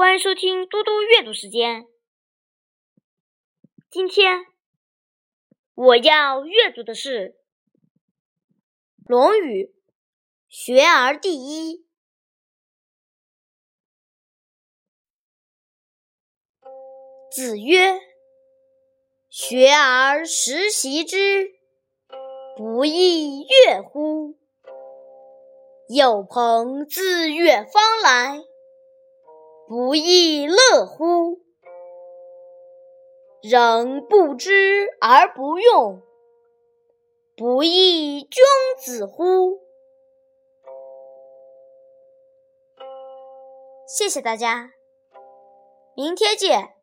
欢迎收听嘟嘟阅读时间。今天我要阅读的是《论语·学而第一》。子曰：“学而时习之，不亦说乎？有朋自远方来。”不亦乐乎？人不知而不用，不亦君子乎？谢谢大家，明天见。